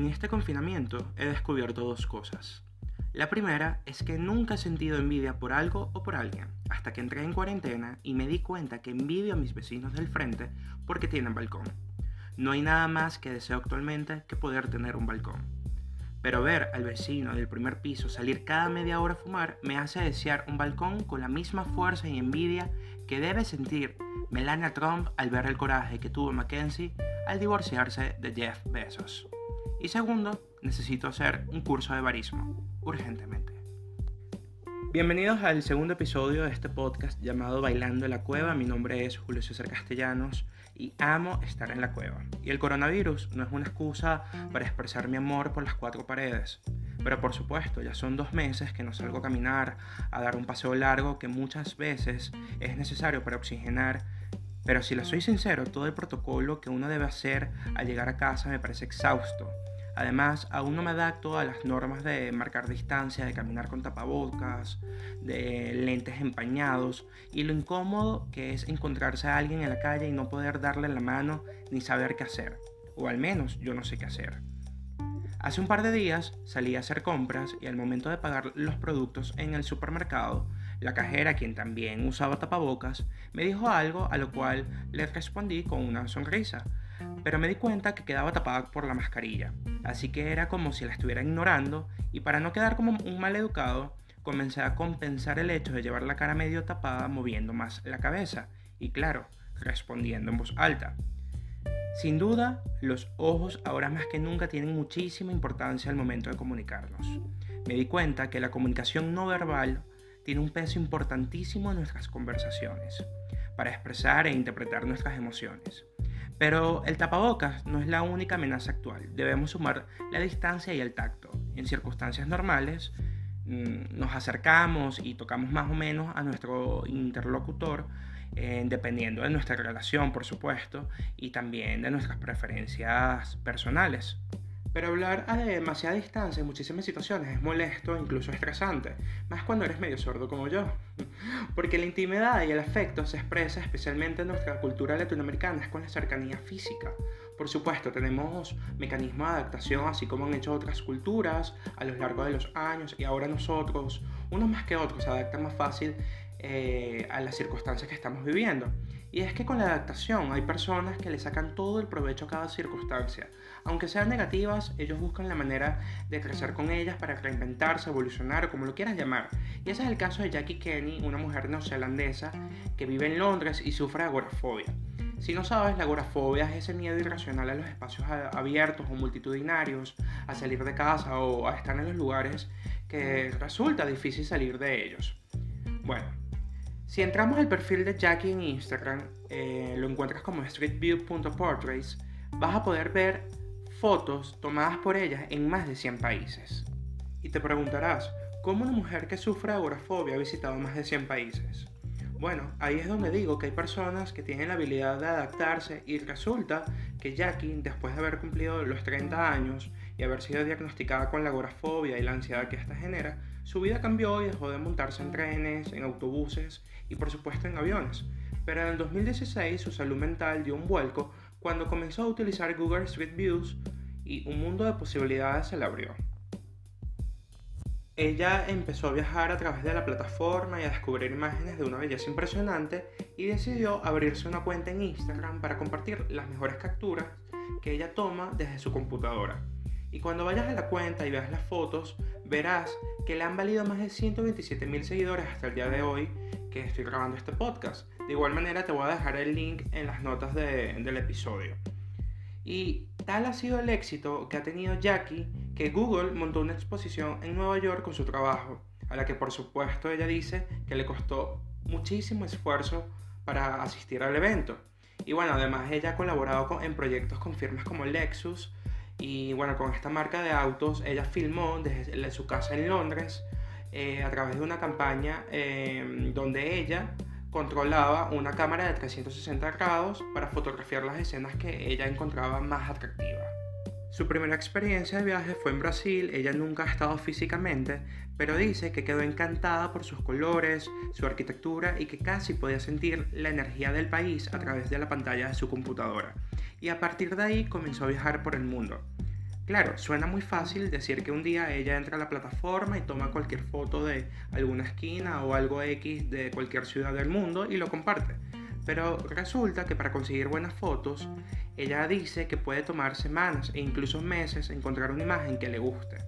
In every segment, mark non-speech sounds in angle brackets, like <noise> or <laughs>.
En este confinamiento he descubierto dos cosas. La primera es que nunca he sentido envidia por algo o por alguien, hasta que entré en cuarentena y me di cuenta que envidio a mis vecinos del frente porque tienen balcón. No hay nada más que deseo actualmente que poder tener un balcón. Pero ver al vecino del primer piso salir cada media hora a fumar me hace desear un balcón con la misma fuerza y envidia que debe sentir Melania Trump al ver el coraje que tuvo Mackenzie al divorciarse de Jeff Bezos. Y segundo, necesito hacer un curso de barismo, urgentemente. Bienvenidos al segundo episodio de este podcast llamado Bailando en la Cueva. Mi nombre es Julio César Castellanos y amo estar en la cueva. Y el coronavirus no es una excusa para expresar mi amor por las cuatro paredes. Pero por supuesto, ya son dos meses que no salgo a caminar, a dar un paseo largo que muchas veces es necesario para oxigenar pero si le soy sincero, todo el protocolo que uno debe hacer al llegar a casa me parece exhausto. Además, aún no me adapto a las normas de marcar distancia, de caminar con tapabocas, de lentes empañados y lo incómodo que es encontrarse a alguien en la calle y no poder darle la mano ni saber qué hacer. O al menos yo no sé qué hacer. Hace un par de días salí a hacer compras y al momento de pagar los productos en el supermercado, la cajera, quien también usaba tapabocas, me dijo algo a lo cual le respondí con una sonrisa pero me di cuenta que quedaba tapada por la mascarilla, así que era como si la estuviera ignorando y para no quedar como un mal educado, comencé a compensar el hecho de llevar la cara medio tapada moviendo más la cabeza y claro, respondiendo en voz alta. Sin duda, los ojos ahora más que nunca tienen muchísima importancia al momento de comunicarnos. Me di cuenta que la comunicación no verbal tiene un peso importantísimo en nuestras conversaciones, para expresar e interpretar nuestras emociones. Pero el tapabocas no es la única amenaza actual. Debemos sumar la distancia y el tacto. En circunstancias normales, mm, nos acercamos y tocamos más o menos a nuestro interlocutor, eh, dependiendo de nuestra relación, por supuesto, y también de nuestras preferencias personales. Pero hablar a demasiada distancia en muchísimas situaciones es molesto e incluso estresante, más cuando eres medio sordo como yo. <laughs> Porque la intimidad y el afecto se expresa especialmente en nuestra cultura latinoamericana con la cercanía física. Por supuesto, tenemos mecanismos de adaptación así como han hecho otras culturas a lo largo de los años y ahora nosotros, unos más que otros, se adaptan más fácil eh, a las circunstancias que estamos viviendo. Y es que con la adaptación hay personas que le sacan todo el provecho a cada circunstancia. Aunque sean negativas, ellos buscan la manera de crecer con ellas para reinventarse, evolucionar o como lo quieras llamar. Y ese es el caso de Jackie Kenny, una mujer neozelandesa que vive en Londres y sufre agorafobia. Si no sabes, la agorafobia es ese miedo irracional a los espacios abiertos o multitudinarios, a salir de casa o a estar en los lugares que resulta difícil salir de ellos. Bueno, si entramos al perfil de Jackie en Instagram, eh, lo encuentras como streetview.portraits, vas a poder ver fotos tomadas por ella en más de 100 países. Y te preguntarás, ¿cómo una mujer que sufre agorafobia ha visitado más de 100 países? Bueno, ahí es donde digo que hay personas que tienen la habilidad de adaptarse y resulta que Jackie, después de haber cumplido los 30 años y haber sido diagnosticada con la agorafobia y la ansiedad que esta genera, su vida cambió y dejó de montarse en trenes, en autobuses y por supuesto en aviones. Pero en el 2016 su salud mental dio un vuelco cuando comenzó a utilizar Google Street Views y un mundo de posibilidades se le abrió. Ella empezó a viajar a través de la plataforma y a descubrir imágenes de una belleza impresionante y decidió abrirse una cuenta en Instagram para compartir las mejores capturas que ella toma desde su computadora. Y cuando vayas a la cuenta y veas las fotos, verás que le han valido más de 127 mil seguidores hasta el día de hoy que estoy grabando este podcast. De igual manera te voy a dejar el link en las notas del episodio. Y tal ha sido el éxito que ha tenido Jackie que Google montó una exposición en Nueva York con su trabajo, a la que por supuesto ella dice que le costó muchísimo esfuerzo para asistir al evento. Y bueno, además ella ha colaborado en proyectos con firmas como Lexus, y bueno, con esta marca de autos, ella filmó desde su casa en Londres eh, a través de una campaña eh, donde ella controlaba una cámara de 360 grados para fotografiar las escenas que ella encontraba más atractivas. Su primera experiencia de viaje fue en Brasil, ella nunca ha estado físicamente, pero dice que quedó encantada por sus colores, su arquitectura y que casi podía sentir la energía del país a través de la pantalla de su computadora. Y a partir de ahí comenzó a viajar por el mundo. Claro, suena muy fácil decir que un día ella entra a la plataforma y toma cualquier foto de alguna esquina o algo X de cualquier ciudad del mundo y lo comparte. Pero resulta que para conseguir buenas fotos, ella dice que puede tomar semanas e incluso meses encontrar una imagen que le guste.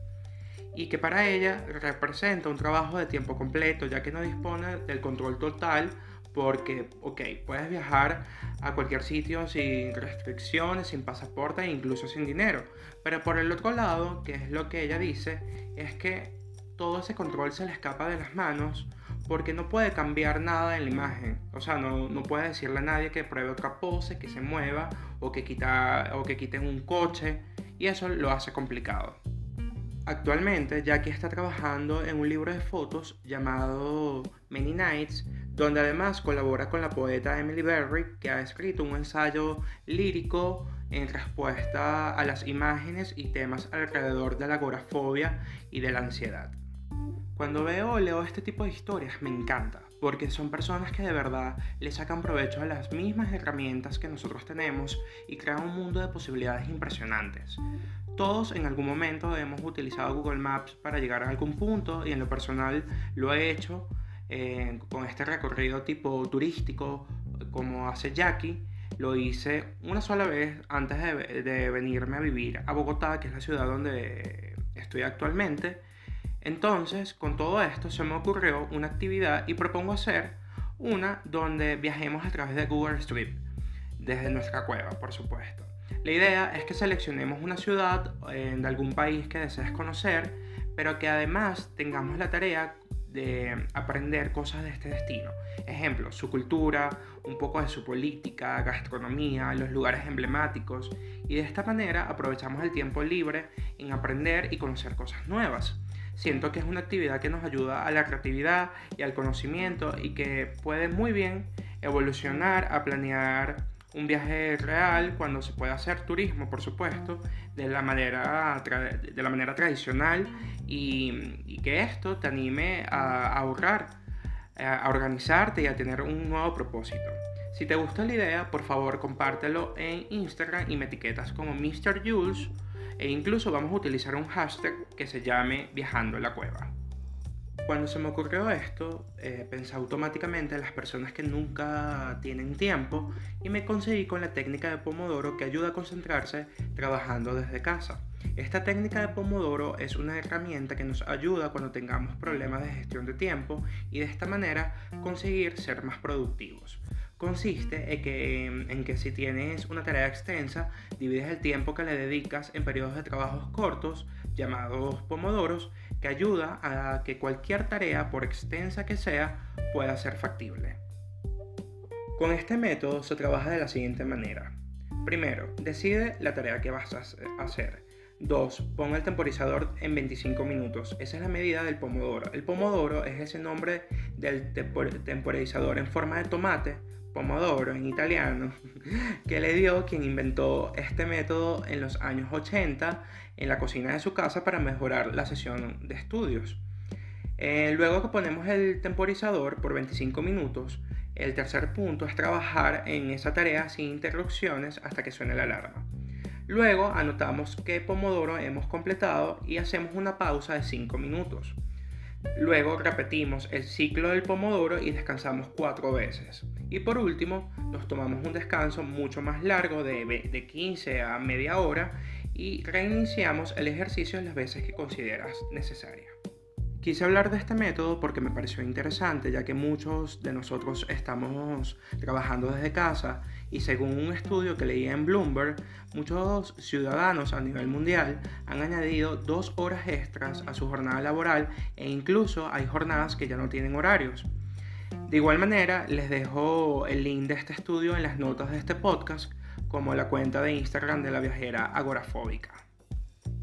Y que para ella representa un trabajo de tiempo completo, ya que no dispone del control total porque, ok, puedes viajar a cualquier sitio sin restricciones, sin pasaporte e incluso sin dinero. Pero por el otro lado, que es lo que ella dice, es que todo ese control se le escapa de las manos porque no puede cambiar nada en la imagen. O sea, no, no puede decirle a nadie que pruebe otra pose, que se mueva o que, quita, o que quiten un coche. Y eso lo hace complicado. Actualmente, Jackie está trabajando en un libro de fotos llamado Many Nights, donde además colabora con la poeta Emily Berry, que ha escrito un ensayo lírico en respuesta a las imágenes y temas alrededor de la agorafobia y de la ansiedad. Cuando veo o leo este tipo de historias me encanta, porque son personas que de verdad le sacan provecho a las mismas herramientas que nosotros tenemos y crean un mundo de posibilidades impresionantes. Todos en algún momento hemos utilizado Google Maps para llegar a algún punto y en lo personal lo he hecho eh, con este recorrido tipo turístico como hace Jackie. Lo hice una sola vez antes de, de venirme a vivir a Bogotá, que es la ciudad donde estoy actualmente. Entonces, con todo esto se me ocurrió una actividad y propongo hacer una donde viajemos a través de Google Street, desde nuestra cueva, por supuesto. La idea es que seleccionemos una ciudad eh, de algún país que desees conocer, pero que además tengamos la tarea de aprender cosas de este destino. Ejemplo, su cultura, un poco de su política, gastronomía, los lugares emblemáticos. Y de esta manera aprovechamos el tiempo libre en aprender y conocer cosas nuevas. Siento que es una actividad que nos ayuda a la creatividad y al conocimiento y que puede muy bien evolucionar a planear un viaje real cuando se puede hacer turismo, por supuesto, de la manera, de la manera tradicional y, que esto te anime a ahorrar, a organizarte y a tener un nuevo propósito. Si te gusta la idea, por favor compártelo en Instagram y me etiquetas como Mr. Jules e incluso vamos a utilizar un hashtag que se llame Viajando en la Cueva. Cuando se me ocurrió esto, eh, pensé automáticamente en las personas que nunca tienen tiempo y me conseguí con la técnica de Pomodoro que ayuda a concentrarse trabajando desde casa. Esta técnica de Pomodoro es una herramienta que nos ayuda cuando tengamos problemas de gestión de tiempo y de esta manera conseguir ser más productivos consiste en que, en que, si tienes una tarea extensa, divides el tiempo que le dedicas en periodos de trabajos cortos, llamados pomodoros, que ayuda a que cualquier tarea, por extensa que sea, pueda ser factible. Con este método se trabaja de la siguiente manera. Primero, decide la tarea que vas a hacer. 2. Pon el temporizador en 25 minutos. Esa es la medida del pomodoro. El pomodoro es ese nombre del temporizador en forma de tomate Pomodoro en italiano, <laughs> que le dio quien inventó este método en los años 80 en la cocina de su casa para mejorar la sesión de estudios. Eh, luego que ponemos el temporizador por 25 minutos, el tercer punto es trabajar en esa tarea sin interrupciones hasta que suene la alarma. Luego anotamos qué pomodoro hemos completado y hacemos una pausa de 5 minutos. Luego repetimos el ciclo del pomodoro y descansamos cuatro veces. Y por último, nos tomamos un descanso mucho más largo de, de 15 a media hora y reiniciamos el ejercicio las veces que consideras necesaria. Quise hablar de este método porque me pareció interesante, ya que muchos de nosotros estamos trabajando desde casa y según un estudio que leí en Bloomberg, muchos ciudadanos a nivel mundial han añadido dos horas extras a su jornada laboral e incluso hay jornadas que ya no tienen horarios. De igual manera, les dejo el link de este estudio en las notas de este podcast, como la cuenta de Instagram de la viajera agorafóbica.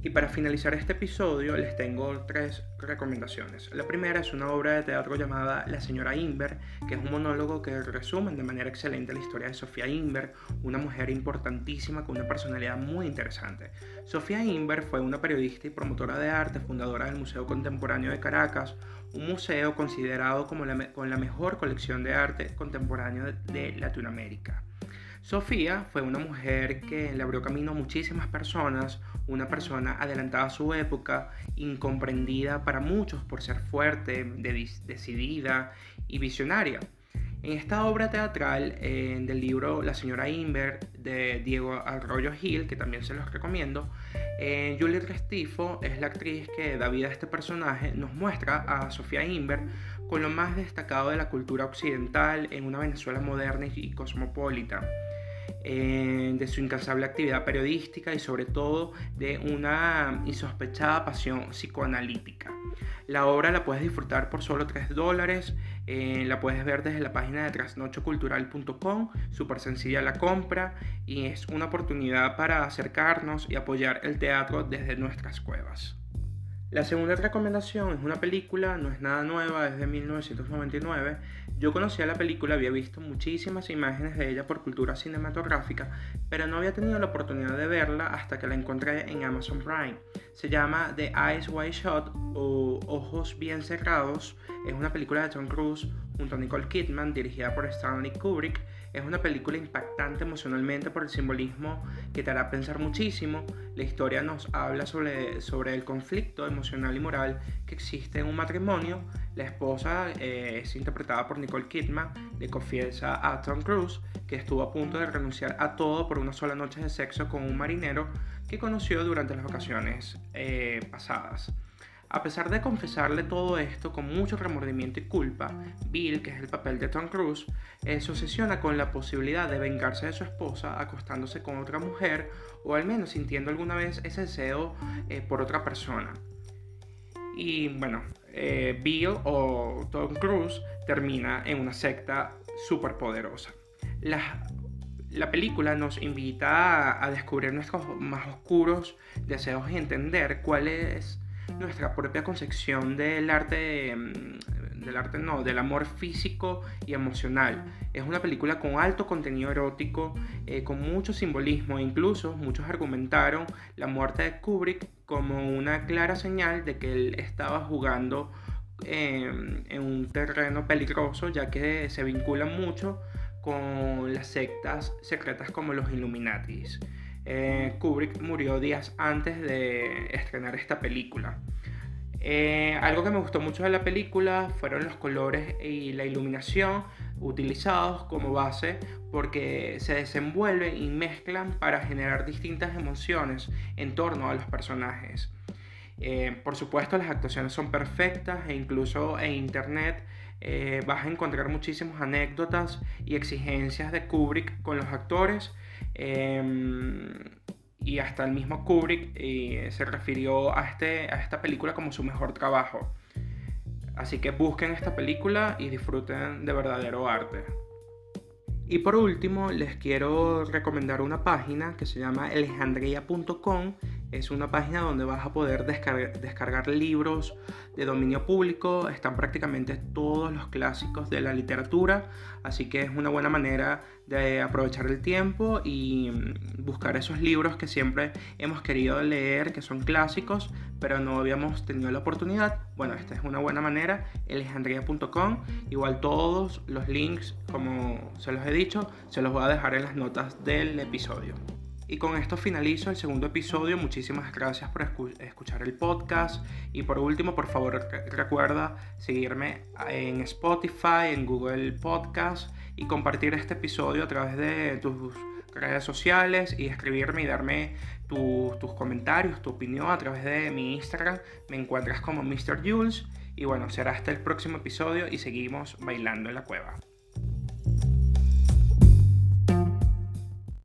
Y para finalizar este episodio les tengo tres recomendaciones. La primera es una obra de teatro llamada La señora Inver, que es un monólogo que resume de manera excelente la historia de Sofía Inver, una mujer importantísima con una personalidad muy interesante. Sofía Inver fue una periodista y promotora de arte, fundadora del Museo Contemporáneo de Caracas, un museo considerado como la, con la mejor colección de arte contemporáneo de Latinoamérica. Sofía fue una mujer que le abrió camino a muchísimas personas, una persona adelantada a su época, incomprendida para muchos por ser fuerte, decidida y visionaria. En esta obra teatral eh, del libro La señora Inver de Diego Arroyo Gil, que también se los recomiendo, eh, Julie Restifo es la actriz que da vida a este personaje, nos muestra a Sofía Inver con lo más destacado de la cultura occidental en una Venezuela moderna y cosmopolita. Eh, de su incansable actividad periodística y sobre todo de una insospechada pasión psicoanalítica. La obra la puedes disfrutar por solo 3 dólares, eh, la puedes ver desde la página de trasnochocultural.com, súper sencilla la compra y es una oportunidad para acercarnos y apoyar el teatro desde nuestras cuevas. La segunda recomendación es una película, no es nada nueva, es de 1999. Yo conocía la película, había visto muchísimas imágenes de ella por cultura cinematográfica, pero no había tenido la oportunidad de verla hasta que la encontré en Amazon Prime. Se llama The Eyes Wide Shut o Ojos Bien Cerrados. Es una película de Tom Cruise junto a Nicole Kidman, dirigida por Stanley Kubrick es una película impactante emocionalmente por el simbolismo que te hará pensar muchísimo. La historia nos habla sobre, sobre el conflicto emocional y moral que existe en un matrimonio. La esposa eh, es interpretada por Nicole Kidman, le confiesa a Tom Cruise que estuvo a punto de renunciar a todo por una sola noche de sexo con un marinero que conoció durante las vacaciones eh, pasadas. A pesar de confesarle todo esto con mucho remordimiento y culpa, Bill, que es el papel de Tom Cruise, eh, se obsesiona con la posibilidad de vengarse de su esposa acostándose con otra mujer o al menos sintiendo alguna vez ese deseo eh, por otra persona. Y bueno, eh, Bill o Tom Cruise termina en una secta súper poderosa. La, la película nos invita a descubrir nuestros más oscuros deseos y entender cuál es nuestra propia concepción del arte, mm, del arte no, del amor físico y emocional. Es una película con alto contenido erótico, eh, con mucho simbolismo e incluso muchos argumentaron la muerte de Kubrick como una clara señal de que él estaba jugando em, en un terreno peligroso ya que se vincula mucho con las sectas secretas como los Illuminatis. Eh, Kubrick murió días antes de estrenar esta película. Eh, algo que me gustó mucho de la película fueron los colores y la iluminación utilizados como base porque se desenvuelven y mezclan para generar distintas emociones en torno a los personajes. Eh, por supuesto las actuaciones son perfectas e incluso en internet vas a encontrar muchísimas anécdotas y exigencias de Kubrick con los actores Em, y hasta el mismo Kubrick eh, se refirió a, este, a esta película como su mejor trabajo. Así que busquen esta película y disfruten de verdadero arte. Y por último, les quiero recomendar una página que se llama alejandría.com es una página donde vas a poder descargar, libros de dominio público. Están prácticamente todos los clásicos de la literatura. Así que es una buena manera de aprovechar el tiempo y mm, buscar esos libros que siempre hemos querido leer, que son clásicos, pero no habíamos tenido la oportunidad. Bueno, esta es una buena manera. Alejandría.com. Igual todos los links, como se los he dicho, se los voy a dejar en las notas del episodio. Y con esto finalizo el segundo episodio. Muchísimas gracias por escuchar el podcast. Y por último, por favor, recuerda seguirme en Spotify, en Google Podcast y compartir este episodio a través de tus redes sociales y escribirme y darme tus comentarios, tu opinión a través de mi Instagram. Me encuentras como Mr. Jules. Y bueno, será hasta el próximo episodio y seguimos bailando en la cueva.